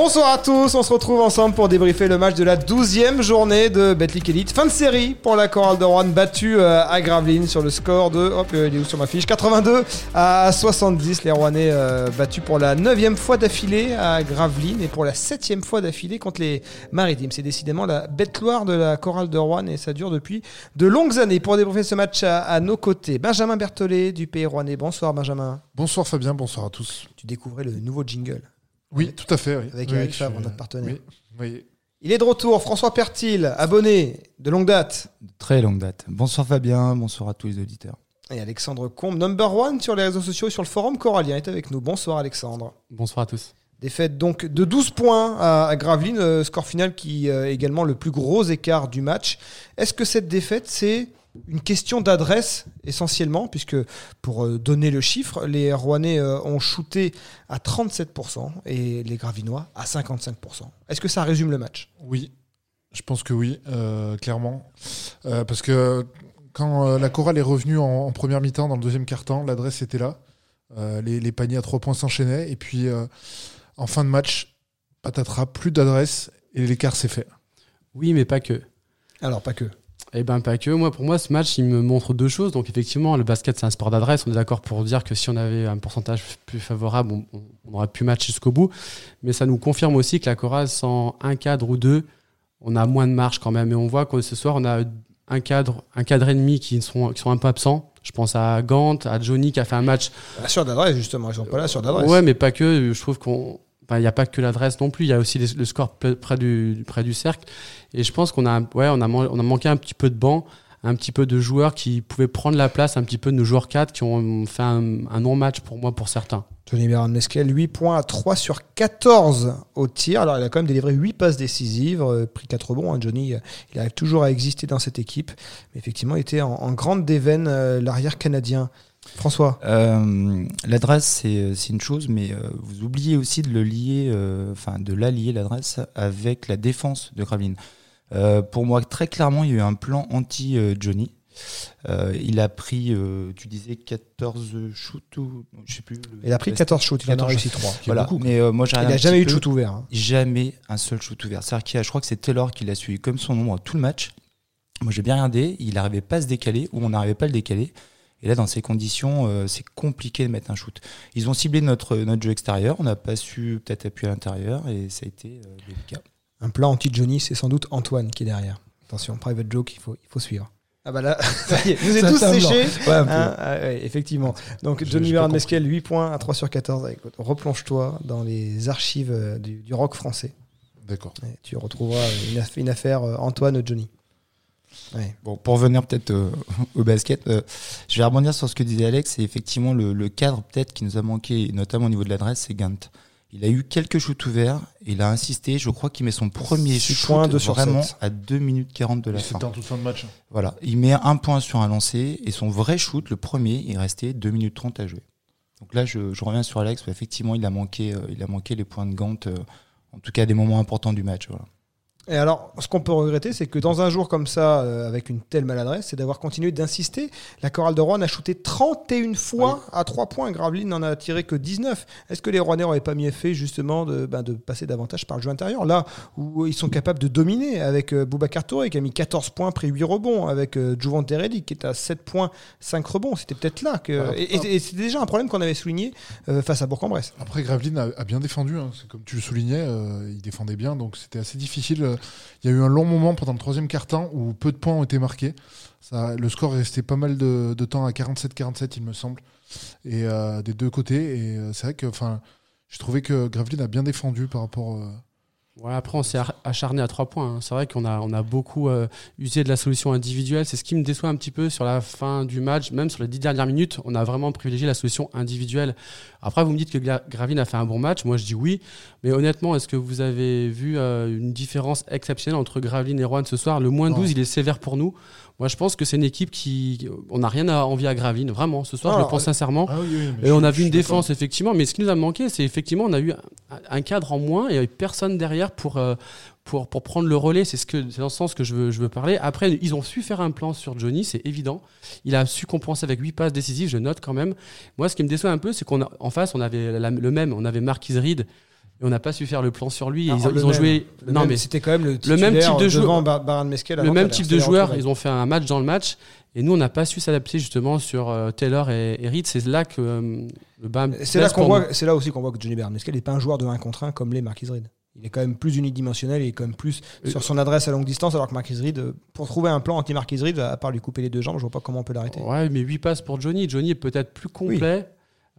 Bonsoir à tous, on se retrouve ensemble pour débriefer le match de la 12e journée de Betclic Elite. Fin de série pour la chorale de Rouen battue euh, à Gravelines sur le score de, hop, il est où sur ma fiche, 82 à 70. Les Rouennais euh, battus pour la 9e fois d'affilée à Gravelines et pour la 7e fois d'affilée contre les Maritimes. C'est décidément la bête gloire de la chorale de Rouen et ça dure depuis de longues années. Pour débriefer ce match à, à nos côtés, Benjamin Berthollet du Pays Rouennais. Bonsoir Benjamin. Bonsoir Fabien, bonsoir à tous. Tu découvrais le nouveau jingle. Oui, tout à fait. Oui. Avec Oui, Eric Favre, suis- notre partenaire. Oui, oui. Il est de retour, François Pertil, abonné de longue date. Très longue date. Bonsoir Fabien, bonsoir à tous les auditeurs. Et Alexandre Combe, number one sur les réseaux sociaux et sur le forum Corallien, est avec nous. Bonsoir Alexandre. Bonsoir à tous. Défaite donc de 12 points à, à Gravelines, euh, score final qui euh, est également le plus gros écart du match. Est-ce que cette défaite, c'est une question d'adresse essentiellement, puisque pour euh, donner le chiffre, les Rouennais euh, ont shooté à 37% et les Gravinois à 55%. Est-ce que ça résume le match? Oui, je pense que oui, euh, clairement. Euh, parce que quand euh, la chorale est revenue en, en première mi-temps, dans le deuxième quart-temps, l'adresse était là. Euh, les, les paniers à trois points s'enchaînaient. Et puis, euh, en fin de match, patatras, plus d'adresse et l'écart s'est fait. Oui, mais pas que. Alors, pas que. Eh ben pas que. Moi, pour moi, ce match, il me montre deux choses. Donc, effectivement, le basket, c'est un sport d'adresse. On est d'accord pour dire que si on avait un pourcentage plus favorable, on, on aurait pu matcher jusqu'au bout. Mais ça nous confirme aussi que la chorale, sans un cadre ou deux, on a moins de marge quand même. Et on voit que ce soir, on a un cadre, un cadre et demi qui sont, qui sont un peu absents. Je pense à Gant, à Johnny qui a fait un match sur d'adresse, justement. Ils sont pas là sur d'adresse. Ouais, mais pas que. Je trouve qu'on. Il n'y a pas que l'adresse non plus. Il y a aussi le score près du, cercle. Et je pense qu'on a, ouais, on a, manqué un petit peu de banc, un petit peu de joueurs qui pouvaient prendre la place, un petit peu de nos joueurs 4 qui ont fait un, un non-match pour moi, pour certains. Johnny Beran Mesquel, 8 points à 3 sur 14 au tir. Alors, il a quand même délivré 8 passes décisives, euh, pris 4 bons. hein. Johnny, euh, il arrive toujours à exister dans cette équipe. Mais effectivement, il était en, en grande déveine, euh, l'arrière canadien. François Euh, L'adresse, c'est c'est une chose, mais euh, vous oubliez aussi de le lier, euh, enfin de l'allier l'adresse avec la défense de Gravelines. Euh, pour moi, très clairement, il y a eu un plan anti-Johnny. il a pris, euh, tu disais 14 shoots ou je sais plus. le- Il a pris 14 shoots, il en a 14 réussi 3. Voilà, beaucoup. mais euh, moi Il n'a jamais eu de shoot ouvert. hein. jamais un seul shoot ouvert. C'est-à-dire je crois que c'est Taylor qui l'a suivi comme son nombre tout le match. Moi, j'ai bien regardé, il n'arrivait pas à se décaler ou on n'arrivait pas à le décaler. Et là, dans ces conditions, euh, c'est compliqué de mettre un shoot. Ils ont ciblé notre, notre jeu extérieur, on n'a pas su peut-être appuyer à l'intérieur et ça a été euh, délicat. Un plan anti-Johnny, c'est sans doute Antoine qui est derrière. Attention, private joke, il faut, il faut suivre. Ah bah là, ça y est, vous êtes tous séchés. Ouais. Hein, ah ouais, effectivement. Donc Je- Johnny compris. Mesquel, 8 points à 3 sur 14. Écoute, Replonge-toi dans les archives euh, du, du rock français. D'accord. Tu retrouveras une, aff- une affaire euh, Antoine Johnny. Ouais. Bon, pour revenir peut-être euh, au basket, euh, je vais rebondir sur ce que disait Alex. C'est effectivement le, le cadre peut-être qui nous a manqué, notamment au niveau de l'adresse, c'est Gant. Il a eu quelques shoots ouverts, il a insisté. Je crois qu'il met son premier Six shoot points, deux sur vraiment à 2 minutes 40 de la fin. C'était en toute fin de match. Voilà, il met un point sur un lancer et son vrai shoot, le premier, il restait 2 minutes 30 à jouer. Donc là, je, je reviens sur Alex. Effectivement, il a manqué, euh, il a manqué les points de Gant, euh, en tout cas à des moments importants du match. Voilà. Et alors, ce qu'on peut regretter, c'est que dans un jour comme ça, euh, avec une telle maladresse, c'est d'avoir continué d'insister. La chorale de Rouen a shooté 31 fois à 3 points. Gravelines n'en a tiré que 19. Est-ce que les Rouennais n'auraient pas mieux fait justement de, ben, de passer davantage par le jeu intérieur Là où ils sont capables de dominer avec euh, Boubacar Touré qui a mis 14 points, pris 8 rebonds, avec euh, Jouvent qui est à 7 points, 5 rebonds. C'était peut-être là que. Voilà. Et, et- et c'était déjà un problème qu'on avait souligné euh, face à Bourg-en-Bresse. Après, Gravelines a, a bien défendu. hein. C'est Comme tu le soulignais, euh, il défendait bien. Donc c'était assez difficile. Euh, Il y a eu un long moment pendant le troisième quart-temps où peu de points ont été marqués. Le score est resté pas mal de, temps à 47-47, il me semble, et euh, des deux côtés. Et euh, c'est vrai que, enfin, j'ai trouvé que Gravelines a bien défendu par rapport. Ouais, après, on s'est ar- acharné à trois points. hein. C'est vrai qu'on a, on a beaucoup euh, usé de la solution individuelle. C'est ce qui me déçoit un petit peu sur la fin du match, même sur les dix dernières minutes. On a vraiment privilégié la solution individuelle. Après, vous me dites que Gravine a fait un bon match. Moi, je dis oui. Mais honnêtement, est-ce que vous avez vu euh, une différence exceptionnelle entre Gravelines et Rouen ce soir? Le moins Non. 12, il est sévère pour nous. Moi, je pense que c'est une équipe qui. On n'a rien à envier à Gravelines, vraiment. Ce soir, je le pense sincèrement. Ah oui, oui, mais Et on a vu une défense, effectivement, mais ce qui nous a manqué, c'est effectivement, on a eu un, cadre en moins et personne derrière pour, euh, pour, pour prendre le relais. C'est ce que, c'est dans ce sens que je veux, je veux parler. Après, ils ont su faire un plan sur Johnny, c'est évident. Il a su compenser avec 8 passes décisives, je note quand même. Moi, ce qui me déçoit un peu, c'est qu'en face, on avait la- le même, on avait Marquis Reed et on n'a pas su faire le plan sur lui. Ils, Alors, ont- le ils ont même, joué. Le non, même, mais c'était quand même le, le même type de joueur- Bar- le même type de en ils ont fait un match dans le match. Et nous, on n'a pas su s'adapter justement sur euh, Taylor et, et Reed. C'est là que euh, le bas. C'est là qu'on voit, c'est là aussi qu'on voit que Johnny Baran Mesquel n'est pas un joueur de 1 contre 1 comme les Marquis Reed. Il est quand même plus unidimensionnel, il est quand même plus Euh, sur son adresse à longue distance, alors que Marquis Reed, pour trouver un plan anti-Marquis Reed, à part lui couper les deux jambes, je vois pas comment on peut l'arrêter. Ouais, mais 8 passes pour Johnny. Johnny est peut-être plus complet.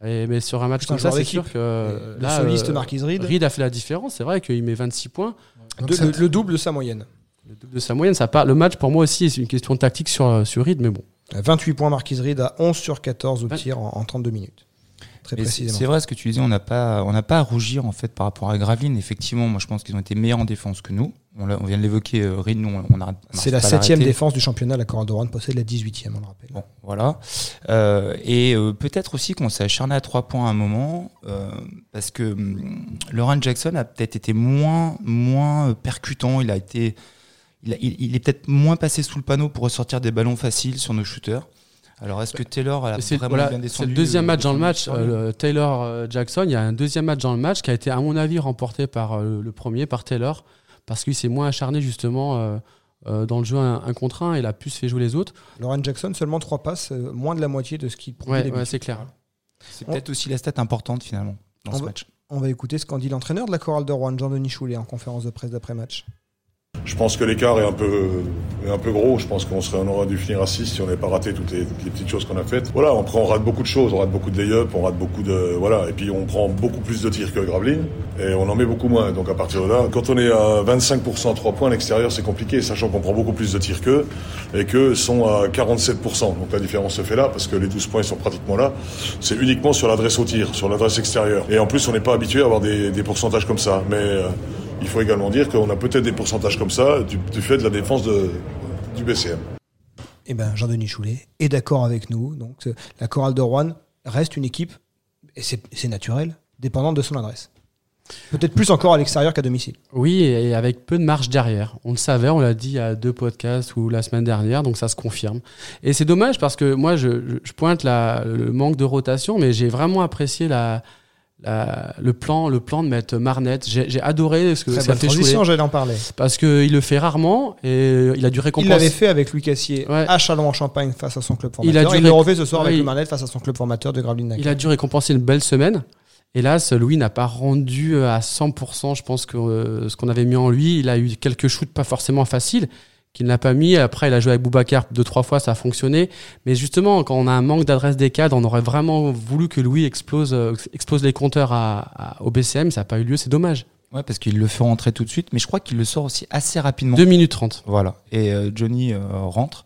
Et, mais sur un match un comme ça, c'est sûr que le là, soliste euh, Marquis Reed, Reed a fait la différence. C'est vrai qu'il met 26 points. de- le, le double de sa moyenne. Le double de sa moyenne, ça part. Le match, pour moi aussi, c'est une question tactique sur, euh, sur Reed, mais bon. 28 points Marquis Reed à 11 sur 14 au tir en, en 32 minutes. Très Mais c'est précisément. c'est vrai ce que tu disais, on n'a pas, on n'a pas à rougir en fait par rapport à Gravelines. Effectivement, moi je pense qu'ils ont été meilleurs en défense que nous. On, vient de l'évoquer, euh, nous on, on C'est la septième défense du championnat, la Rouen possède la 18e, on le rappelle. Bon, voilà. Euh, et euh, peut-être aussi qu'on s'est acharné à trois points à un moment, euh, parce que hum, Lauren Jackson a peut-être été moins, moins percutant. Il a été, il, a- il- il est peut-être moins passé sous le panneau pour ressortir des ballons faciles sur nos shooters. Alors est-ce que Taylor a vraiment voilà, bien c'est le deuxième euh, match dans le match. lui euh, Taylor euh, Jackson, il y a un deuxième match dans le match qui a été, à mon avis, remporté par euh, le premier, par Taylor, parce qu'il s'est moins acharné justement euh, euh, dans le jeu un, un contre un. Il a plus fait jouer les autres. Lauren Jackson, seulement 3 passes, euh, moins de la moitié de ce qu'il produit Ouais, c'est clair. C'est peut-être aussi la stat importante finalement dans On ce va- match. On va écouter ce qu'en dit l'entraîneur de la Chorale de Rouen, Jean-Denis Choulet, en conférence de presse d'après-match. Je pense que l'écart est un peu, est un peu gros. Je pense qu'on serait, on aurait dû finir à 6 si on n'avait pas raté toutes les, petites choses qu'on a faites. Voilà, on prend, on rate beaucoup de choses. On rate beaucoup de lay-up, on rate beaucoup de, voilà. Et puis on prend beaucoup plus de tirs que Gravelines. Et on en met beaucoup moins. Donc à partir de là, quand on est à 25% à 3 points à l'extérieur, c'est compliqué, sachant qu'on prend beaucoup plus de tirs qu'eux. Et qu'eux sont à 47%. Donc la différence se fait là, parce que les 12 points sont pratiquement là. C'est uniquement sur l'adresse au tir, sur l'adresse extérieure. Et en plus, on n'est pas habitué à avoir des, des pourcentages comme ça. Mais, euh, il faut également dire qu'on a peut-être des pourcentages comme ça du, du fait de la défense de, du BCM. Eh ben, Jean-Denis Choulet est d'accord avec nous. Donc, euh, la Chorale de Rouen reste une équipe, et c'est naturel, dépendante de son adresse. Peut-être plus encore à l'extérieur qu'à domicile. Oui, et avec peu de marge derrière. On le savait, on l'a dit a deux podcasts ou la semaine dernière, donc ça se confirme. Et c'est dommage parce que moi, je, je- je pointe la, le manque de rotation, mais j'ai vraiment apprécié la, la- le, plan, le plan de mettre Marnette. J'ai adoré ce que ça fait transition, j'allais en parler. Parce qu'il le fait rarement et il a dû Il récompenser. l'avait fait avec Louis Cassier Ouais. à Châlons-en-Champagne face à son club Il a formateur. dû Il, le refait ce soir avec face à son club formateur de Gravelines. Il a dû récompenser une belle semaine. Hélas, Louis n'a pas rendu à 100%, je pense, que euh, ce qu'on avait mis en lui. Il a eu quelques shoots pas forcément faciles qu'il n'a pas mis. Après, il a joué avec Boubacar deux, trois fois, ça a fonctionné. Mais justement, quand on a un manque d'adresse des cadres, on aurait vraiment voulu que Louis explose, euh, explose les compteurs à, à- au BCM. Ça n'a pas eu lieu, c'est dommage. Ouais, parce qu'il le fait rentrer tout de suite, mais je crois qu'il le sort aussi assez rapidement. 2 minutes 30. Voilà. Et euh, Johnny euh, rentre.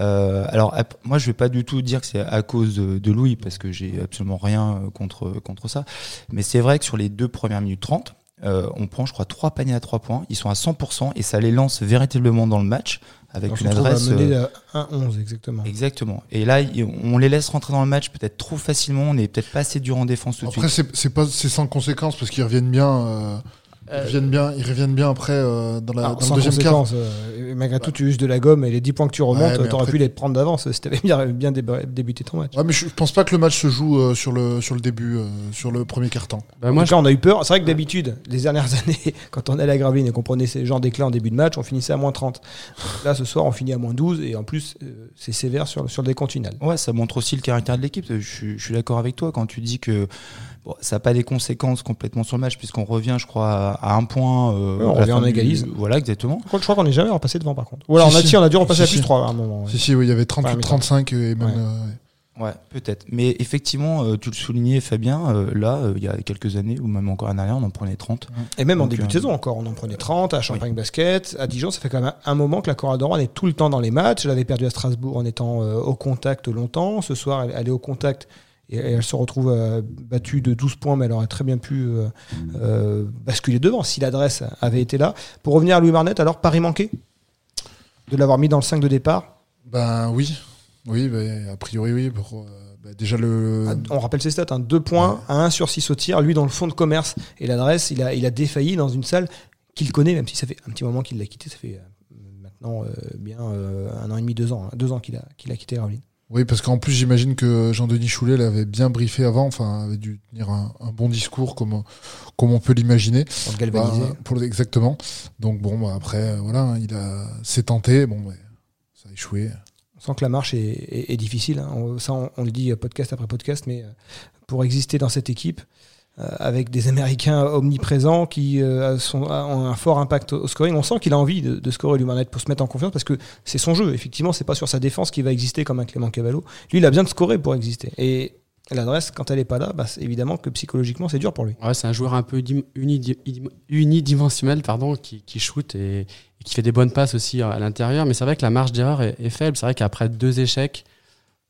Euh, alors moi je vais pas du tout dire que c'est à cause de, de Louis parce que j'ai absolument rien contre contre ça. Mais c'est vrai que sur les deux premières minutes 30, euh, on prend je crois trois paniers à trois points. Ils sont à 100% et ça les lance véritablement dans le match avec une à adresse. euh, à 1-11, exactement. Exactement. Et là, on les laisse rentrer dans le match peut-être trop facilement. On n'est peut-être pas assez dur en défense tout de Après, suite. pas c'est sans conséquence parce qu'ils reviennent bien. euh, ils, reviennent bien ils reviennent bien après euh, dans, la, Alors, dans sans le deuxième quart. euh, malgré tout, tu uses de la gomme et les 10 points que tu remontes, Ouais, t'aurais après- pu les prendre d'avance si t'avais bien, bien dé- débuté ton match. Ouais, mais je, pense pas que le match se joue euh, sur le sur le début, euh, sur le premier quart-temps. Bah, En moi, tout cas, on a eu peur. C'est vrai que d'habitude, les dernières années, quand on allait à Gravelines et qu'on prenait ces genres d'éclats en début de match, on finissait à moins 30. Là, ce soir, on finit à moins 12 et en plus, euh, c'est sévère sur, sur le décontinal. Ouais, ça montre aussi le caractère de l'équipe. Je suis d'accord avec toi quand tu dis que bon, ça n'a pas des conséquences complètement sur le match, puisqu'on revient, je crois, à, un point. euh, Ouais, on revient, du- égalise. Voilà, exactement. Contre, je crois qu'on n'est jamais repassé devant, par contre. Ou alors, Si, on a, si. si, on a dû repasser à plus si. 3 à un moment. ouais. Si, si, oui, il y avait Ouais, mais 38-35 et même. Ouais. euh, Ouais, peut-être. Mais effectivement, euh, tu le soulignais, Fabien, euh, là, euh, il y a quelques années, ou même encore un dernière, on en prenait 30. Et même en début de saison encore, on en prenait 30 à Champagne Basket, à Dijon, ça fait quand même un moment que la Rouen est tout le temps dans les matchs. Elle avait perdu à Strasbourg en étant euh, au contact longtemps. Ce soir, elle, elle est au contact et, et elle se retrouve euh, battue de 12 points, mais elle aurait très bien pu euh, euh, basculer devant si l'adresse avait été là. Pour revenir à Louis Marnet, alors Paris manqué de l'avoir mis dans le 5 de départ? Ben oui, oui, ben, a priori oui. Pour, ben, déjà le. Ah, On rappelle ses stats, hein, 2 points à 1 sur 6 au tir. Lui, dans le fond de commerce et l'adresse, il a, il a défailli dans une salle qu'il connaît, même si ça fait un petit moment qu'il l'a quitté. Ça fait maintenant euh, bien euh, un an et demi, deux ans. hein, deux ans qu'il a, qu'il a quitté Gravelines. Oui, parce qu'en plus j'imagine que Jean-Denis Choulet l'avait bien briefé avant, enfin avait dû tenir un, un bon discours comme comme on peut l'imaginer. Pour le galvaniser. Bah, pour exactement. Donc bon, bah, après euh, voilà, hein, il a s'est tenté, bon, ça a échoué. On sent que la marche est, est- est difficile. hein. On- ça, on, on le dit podcast après podcast, mais euh, pour exister dans cette équipe, euh, avec des Américains omniprésents qui euh, ont un fort impact au, scoring, on sent qu'il a envie de, scorer lui pour se mettre en confiance parce que c'est son jeu. Effectivement, c'est pas sur sa défense qu'il va exister comme un Clément Cavallo. Lui, il a besoin de scorer pour exister. Et l'adresse, quand elle est pas là, bah, évidemment que psychologiquement, c'est dur pour lui. C'est un joueur un peu dim- unidi- idim- unidimensionnel pardon, qui, qui shoot et, qui fait des bonnes passes aussi à l'intérieur. Mais c'est vrai que la marge d'erreur est faible. C'est vrai qu'après deux échecs,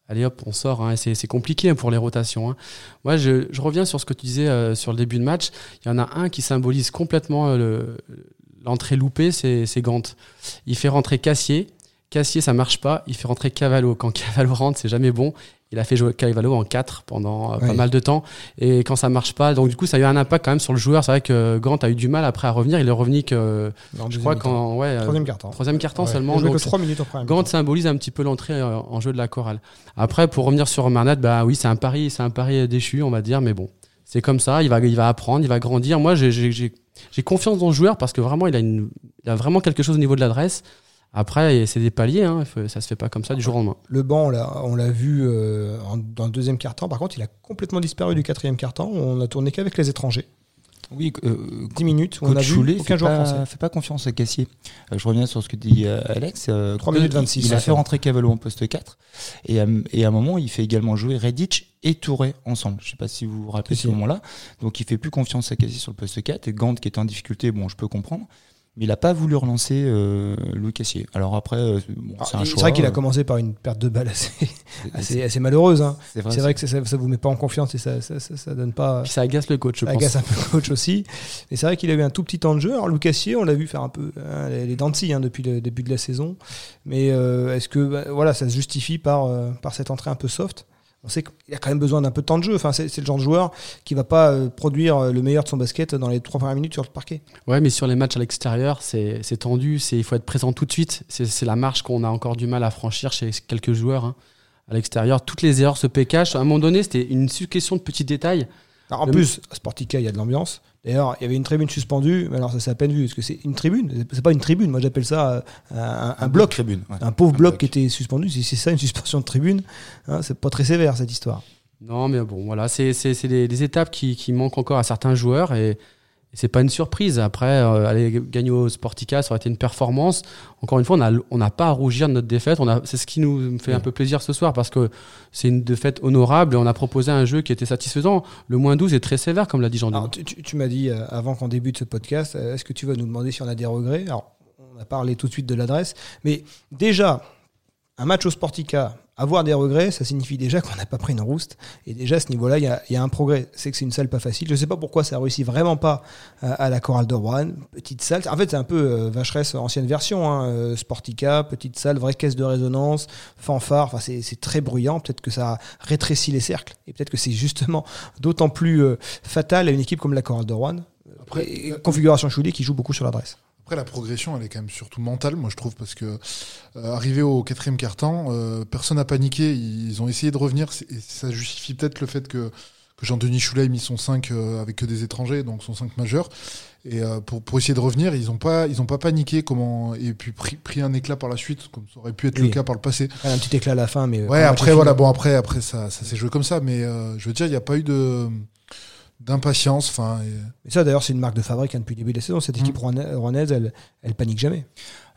allez hop, on sort. hein, c'est compliqué pour les rotations. hein. Moi, je, je reviens sur ce que tu disais euh, sur le début de match. Il y en a un qui symbolise complètement euh, le- l'entrée loupée, c'est Gant. Il fait rentrer Cassier. Cassier, ça marche pas. Il fait rentrer Cavallo. Quand Cavallo rentre, c'est jamais bon. Il a fait jouer Cavallo en 4 pendant euh, pas mal de temps. Et quand ça marche pas, donc du coup, ça a eu un impact quand même sur le joueur. C'est vrai que Gant a eu du mal après à revenir. Il est revenu que, je crois, qu'en ouais, Troisième temps. troisième Ouais. seulement. Jouait Donc, que 3 minutes première. Gant symbolise un petit peu l'entrée euh, en jeu de la chorale. Après, pour revenir sur Marnat, bah oui, c'est un pari, c'est un pari déchu, on va dire, mais bon, c'est comme ça. Il va, il va apprendre, il va grandir. Moi, j'ai- confiance dans ce joueur parce que vraiment, il a, une, il a vraiment quelque chose au niveau de l'adresse. Après, c'est des paliers, hein, il ça se fait pas comme ça du jour au lendemain. Le banc, on l'a- vu euh, en- dans le deuxième quart-temps. Par contre, il a complètement disparu du quatrième quart-temps. On a tourné qu'avec les étrangers. Oui, euh, 10 minutes on a vu Choulet aucun fait joueur pas, français. fait pas confiance à Cassier. Euh, je reviens sur ce que dit euh, Alex. euh, 3 il- minutes 26, Il a ça fait rentrer Cavallo en poste 4. Et, à- et à un moment, il fait également jouer Redic et Touré ensemble. Je sais pas si vous vous rappelez ce moment-là. Donc il fait plus confiance à Cassier sur le poste 4. Et Gant qui est en difficulté, bon, je peux comprendre. Mais il a pas voulu relancer euh, Louis Cassier. Alors après, euh, bon, Alors, c'est un c'est choix. vrai qu'il a euh, commencé par une perte de balle assez, c'est- assez, assez malheureuse. hein. c'est vrai, C'est vrai que ça, ça vous met pas en confiance et ça, ça, ça, ça donne pas. Puis ça agace le coach, je Ça pense. agace un peu le coach aussi. Et c'est vrai qu'il a eu un tout petit temps de jeu. Alors, Lucassier, on l'a vu faire un peu hein, les, les dents de scie, hein, depuis le début de la saison. Mais euh, est-ce que bah, voilà, ça se justifie par, euh, par cette entrée un peu soft? On sait qu'il a quand même besoin d'un peu de temps de jeu. Enfin, c'est le genre de joueur qui va pas euh, produire euh, le meilleur de son basket dans les trois premières minutes sur le parquet. Ouais, mais sur les matchs à l'extérieur, c'est tendu, c'est il faut être présent tout de suite. C'est c'est la marche qu'on a encore du mal à franchir chez quelques joueurs. hein. À l'extérieur, toutes les erreurs se pécachent. À un moment donné, c'était une succession de petits détails. Alors, en Le- plus, à Sportica, il y a de l'ambiance. D'ailleurs, il y avait une tribune suspendue, mais alors ça s'est à peine vu. Parce que c'est une tribune, c'est pas une tribune. Moi, j'appelle ça euh, un, un bloc. tribune. ouais. Un pauvre Un bloc bloc. qui était suspendu. Si c'est ça, une suspension de tribune, hein, c'est pas très sévère cette histoire. Non, mais bon, voilà, c'est c'est- c'est des, des étapes qui, qui manquent encore à certains joueurs et, et c'est pas une surprise. Après, euh, aller gagner au Sportica, ça aurait été une performance. Encore une fois, on n'a pas à rougir de notre défaite. On a- C'est ce qui nous fait un peu plaisir ce soir parce que c'est une défaite honorable et on a proposé un jeu qui était satisfaisant. Le moins 12 est très sévère, comme l'a dit jean Alors, tu, tu- tu m'as dit euh, avant qu'on débute ce podcast, euh, est-ce que tu vas nous demander si on a des regrets? Alors, on a parlé tout de suite de l'adresse, mais déjà, un match au Sportica, avoir des regrets, ça signifie déjà qu'on n'a pas pris une rouste. Et déjà, à ce niveau-là, il y a, il y a un progrès. C'est que c'est une salle pas facile. Je sais pas pourquoi ça réussit vraiment pas euh, à la chorale de Rouen. Petite salle. En fait, c'est un peu euh, Vacheresse ancienne version. Hein, euh, Sportica, petite salle, vraie caisse de résonance, fanfare. Enfin, c'est c'est très bruyant. Peut-être que ça rétrécit les cercles. Et peut-être que c'est justement d'autant plus euh, fatal à une équipe comme la chorale de Rouen. Après, Et- et configuration Choulet qui joue beaucoup sur l'adresse. Après, la progression, elle est quand même surtout mentale, moi je trouve, parce que euh, arrivé au quatrième quart-temps, euh, personne n'a paniqué. Ils ont essayé de revenir. Et ça justifie peut-être le fait que, que Jean-Denis Choulet ait mis son 5 euh, avec que des étrangers, donc son 5 majeur. Et euh, pour, pour essayer de revenir, ils n'ont pas, ils ont pas paniqué comment, et puis pris, pris un éclat par la suite, comme ça aurait pu être Oui. le cas par le passé. Un petit éclat à la fin, mais Ouais, après, voilà, bon, après, après ça, ça s'est joué comme ça, mais euh, je veux dire, il n'y a pas eu de d'impatience. Enfin, et- ça, d'ailleurs, c'est une marque de fabrique hein, depuis le début de la saison. Cette équipe rouennaise, rouennaise, elle, elle panique jamais.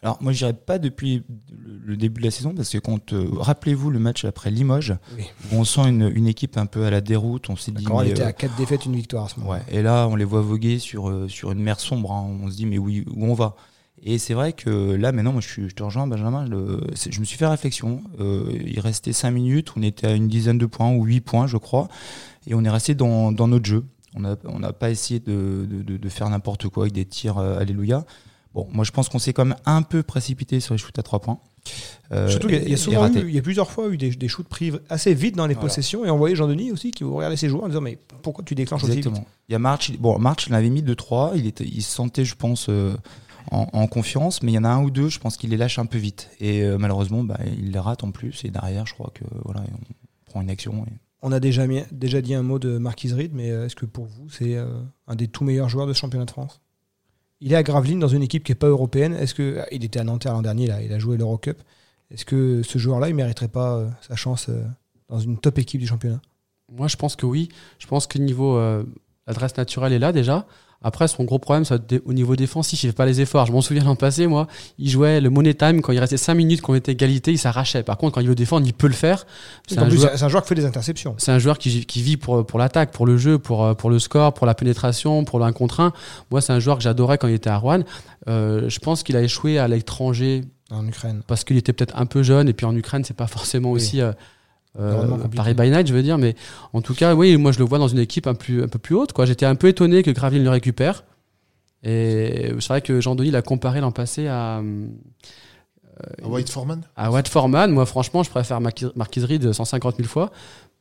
Alors moi je dirais pas depuis le- début de la saison parce que quand euh, rappelez-vous le match après Limoges Oui. où on sent une, une équipe un peu à la déroute, on s'est dit mais, était euh, à 4 défaites, une victoire à ce moment. ouais, et là on les voit voguer sur euh, sur une mer sombre, hein. on se dit mais oui où on va? Et c'est vrai que là maintenant moi je, suis, je te rejoins Benjamin, le- je me suis fait réflexion, Euh, il restait 5 minutes, on était à une dizaine de points ou 8 points je crois et on est resté dans, dans notre jeu. On n'a on pas essayé de, de, de- de faire n'importe quoi avec des tirs euh, alléluia. Bon, moi je pense qu'on s'est quand même un peu précipité sur les shoots à 3 points. Euh, Surtout qu'il y a- il y, il y a plusieurs fois eu des, des shoots pris assez vite dans les Voilà. possessions et on voyait Jean-Denis aussi qui regardait ses joueurs en disant mais pourquoi tu déclenches aussi vite? Exactement. Il y a March. Bon, March, il avait mis 2-3. Il, était, il se sentait, je pense, en, en confiance. Mais il y en a un ou deux, je pense qu'il les lâche un peu vite. Et euh, malheureusement, bah, il les rate en plus. Et derrière, je crois que voilà, on prend une action. et- On a déjà, mis- déjà dit un mot de Marquise Reed, mais euh, est-ce que pour vous, c'est euh, un des tout meilleurs joueurs de ce championnat de France? Il est à Gravelines dans une équipe qui n'est pas européenne. Est-ce que ah, il était à Nanterre l'an dernier, là, il a joué l'Eurocup. Est-ce que ce joueur-là, il mériterait pas euh, sa chance euh, dans une top équipe du championnat? Moi, je pense que oui. Je pense que niveau euh, l'adresse naturelle est là déjà. Après, son gros problème, ça au niveau défensif. Il fait pas les efforts. Je m'en souviens l'an passé, moi, il jouait le money time quand il restait 5 minutes, qu'on était égalité, il s'arrachait. Par contre, quand il veut défendre, il peut le faire. C'est un, joueur, C'est un joueur qui fait des interceptions. c'est un joueur qui, qui vit pour, pour l'attaque, pour le jeu, pour, euh, pour le score, pour la pénétration, pour l'un contre un. Moi, c'est un joueur que j'adorais quand il était à Rouen. Euh, je pense qu'il a échoué à l'étranger En Ukraine. parce qu'il était peut-être un peu jeune et puis en Ukraine c'est pas forcément Oui. aussi euh. Paris by night je veux dire mais en tout cas oui moi je le vois dans une équipe un, plus, un peu plus haute quoi. J'étais un peu étonné que Gravelines le récupère. Et c'est vrai que Jean-Denis l'a comparé l'an passé à, À White Foreman? à Watt Foreman. Moi franchement je préfère Marquis Reed 150 000 fois.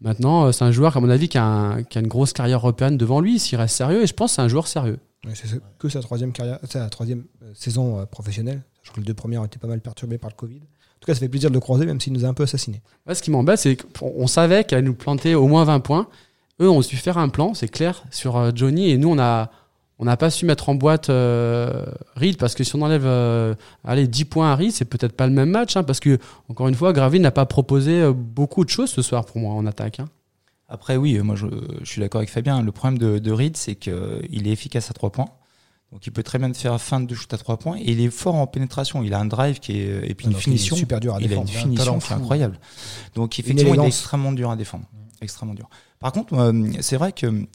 Maintenant euh, c'est un joueur à mon avis qui a, un- qui a une grosse carrière européenne devant lui s'il reste sérieux. Et je pense que c'est un joueur sérieux. Ouais, c'est ce- que sa troisième carrière, sa troisième euh, saison euh, professionnelle. Je crois que les deux premières ont été pas mal perturbées par le Covid. En tout cas, ça fait plaisir de le croiser, même s'il nous a un peu assassinés. Moi, ce qui m'embête, c'est qu'on on savait qu'elle allait nous planter au moins 20 points. Eux ont su faire un plan, c'est clair, sur euh, Johnny. Et nous, on a on n'a pas su mettre en boîte euh, Reed parce que si on enlève euh, allez, 10 points à Reed, c'est peut-être pas le même match. hein, parce que, encore une fois, Gravin n'a pas proposé beaucoup de choses ce soir pour moi en attaque. hein. Après, oui, moi je, je suis d'accord avec Fabien. Le problème de, de Reed, c'est qu'il est efficace à 3 points. Donc il peut très bien te faire fin de shoot à 3 points. Et il est fort en pénétration. Il a un drive qui est. Et puis une Alors qu'il est finition. super dur à il a une défendre. Il a un finition talent qui est incroyable. Donc effectivement, il est extrêmement dur à défendre. Extrêmement dur. Par contre, euh, c'est vrai que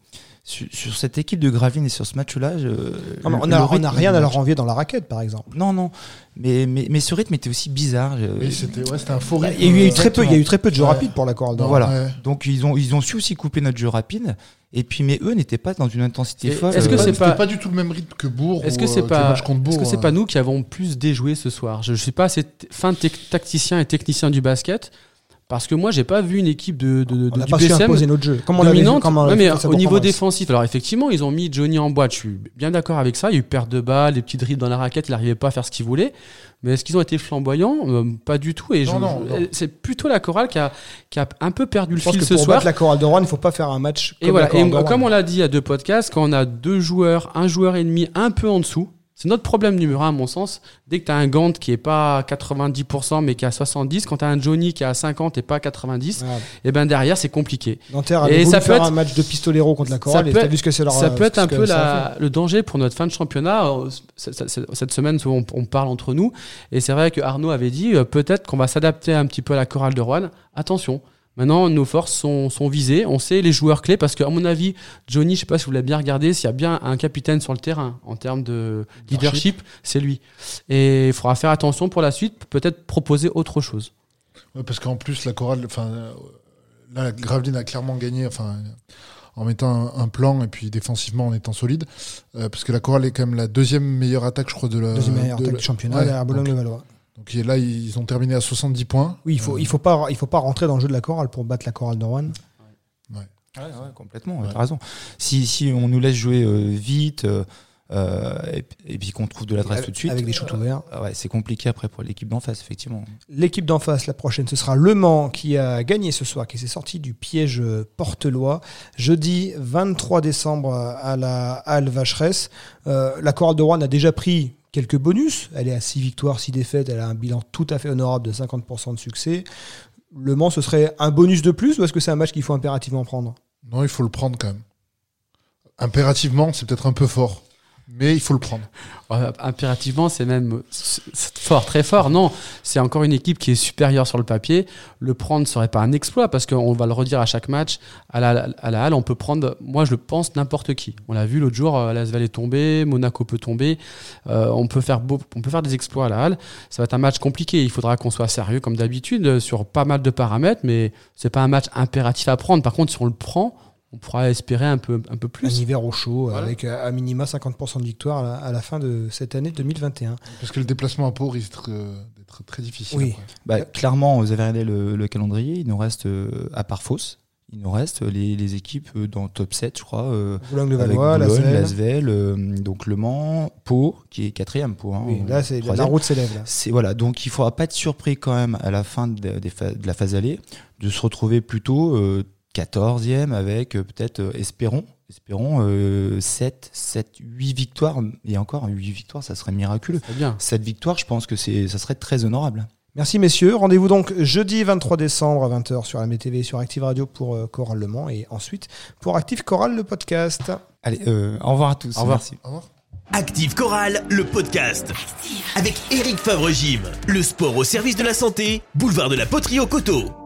sur, sur cette équipe de Gravine et sur ce match-là, le- on n'a rythme rien à leur envier dans la raquette, par exemple. Non, non. Mais, mais, mais ce rythme était aussi bizarre. C'était ouais, un faux Il rythme. y a eu euh, très peu, il y a eu très peu de jeux Ouais. rapides pour la Coral d'Or. Voilà. Ouais. Donc ils ont, ils ont su aussi couper notre jeu rapide. Et puis, mais eux n'étaient pas dans une intensité Et folle. est-ce que Euh, c'est pas- pas du tout le même rythme que Bourg Est-ce ou, que c'est euh, le pas, match contre Bourg, est-ce que c'est pas nous qui avons plus déjoué ce soir? Je ne suis pas assez fin tacticien et technicien du basket parce que moi j'ai pas vu une équipe de, de, du pas su BCM imposer notre jeu. Comme on l'avait vu, dominante. comme on Ouais, l'avait mais au niveau défensif, alors effectivement, ils ont mis Johnny en boîte. Je suis bien d'accord avec ça. Il y a eu perte de balles, des petits dribbles dans la raquette. Il n'arrivait pas à faire ce qu'il voulait. Mais est-ce qu'ils ont été flamboyants? Euh, Pas du tout. Et non. c'est plutôt la chorale qui a, qui a un peu perdu le fil que ce pour soir. battre la Coral de Rouen, il ne faut pas faire un match Et comme voilà. la Et de Rouen. comme on l'a dit à deux podcasts, quand on a deux joueurs, un joueur et demi un peu en dessous, c'est notre problème numéro un à mon sens. Dès que tu as un Gant qui est pas à 90% mais qui est à 70%, quand tu as un Johnny qui est à 50% et pas à 90, Voilà. et ben derrière c'est compliqué. Nanterre Et ça peut faire être- un match de pistolero contre la Coral Ça et t'as vu ce que c'est leur ça peut être un peu la- le danger pour notre fin de championnat. Euh, Cette semaine, souvent, on, on parle entre nous. Et c'est vrai que Arnaud avait dit euh, peut-être qu'on va s'adapter un petit peu à la chorale de Rouen. Attention. Maintenant, nos forces sont, sont visées. On sait les joueurs clés parce qu'à mon avis, Johnny, je sais pas si vous l'avez bien regardé, s'il y a bien un capitaine sur le terrain en termes de leadership, c'est lui. Et il faudra faire attention pour la suite, peut-être proposer autre chose. Ouais, parce qu'en plus, la chorale, enfin, euh, là, la Gravelines a clairement gagné, enfin, en mettant un, un plan et puis défensivement en étant solide, euh, parce que la chorale est quand même la deuxième meilleure attaque, je crois, de la. deuxième meilleure de attaque la- du championnat Ouais, derrière donc, Boulogne-le-Valois. Donc là, ils ont terminé à 70 points. Oui, il faut, Euh, il faut pas, il faut pas rentrer dans le jeu de la chorale pour battre la Coral de Rouen. Ouais, ouais, complètement, Ouais. t'as raison. Si, si on nous laisse jouer euh, vite euh, euh, et, et puis qu'on trouve de l'adresse tout de suite, avec des shoots ouverts. euh, ouais, c'est compliqué après pour l'équipe d'en face, effectivement. L'équipe d'en face, la prochaine, ce sera Le Mans qui a gagné ce soir, qui s'est sorti du piège Portelois. Jeudi 23 décembre à la Halle Vacheresse. Euh, la Chorale de Rouen a déjà pris quelques bonus. Elle est à 6 victoires, 6 défaites. Elle a un bilan tout à fait honorable de 50% de succès. Le Mans, ce serait un bonus de plus ou est-ce que c'est un match qu'il faut impérativement prendre? Non, il faut le prendre quand même. Impérativement, c'est peut-être un peu fort, mais il faut le prendre. Euh, impérativement, c'est même fort, très fort. Non, c'est encore une équipe qui est supérieure sur le papier. Le prendre serait pas un exploit parce qu'on va le redire à chaque match. À la, à la Halle, on peut prendre, moi je le pense, n'importe qui. On l'a vu l'autre jour, euh, Lasvel est tombé, Monaco peut tomber. Euh, on, peut faire beau- on peut faire des exploits à la Halle. Ça va être un match compliqué. Il faudra qu'on soit sérieux comme d'habitude sur pas mal de paramètres, mais c'est pas un match impératif à prendre. Par contre, si on le prend, on pourra espérer un peu, un peu Un plus. hiver au chaud, Voilà. avec euh, à minima 50% de victoire à la, à la fin de cette année 2021. Parce que le déplacement à Pau risque euh, d'être très difficile. Oui. Bah, clairement, vous avez regardé le, le calendrier, il nous reste, euh, à part Fos, il nous reste les, les équipes dans le top 7, je crois. euh, avec Boulogne-le-Valois. Lasvel, euh, donc Le Mans, Pau, qui est quatrième Pau. hein, Oui, ou là, c'est la route s'élève. là. C'est voilà, donc il faudra pas être surpris quand même à la fin de, la phase allée de se retrouver plutôt euh, 14e avec euh, peut-être euh, espérons espérons euh, 7 7 8 victoires et encore 8 victoires ça serait miraculeux. Très bien. 7 victoires, je pense que c'est ça serait très honorable. Merci messieurs. Rendez-vous donc jeudi 23 décembre à 20h sur MTV et sur Active Radio pour euh, Chorale Le Mans et ensuite pour Active Chorale le podcast. Allez, euh, au revoir à tous. Au revoir. Merci. Au revoir. Active Chorale, le podcast. Avec Eric Favre-Gym. Le sport au service de la santé, boulevard de la Poterie au Coteau.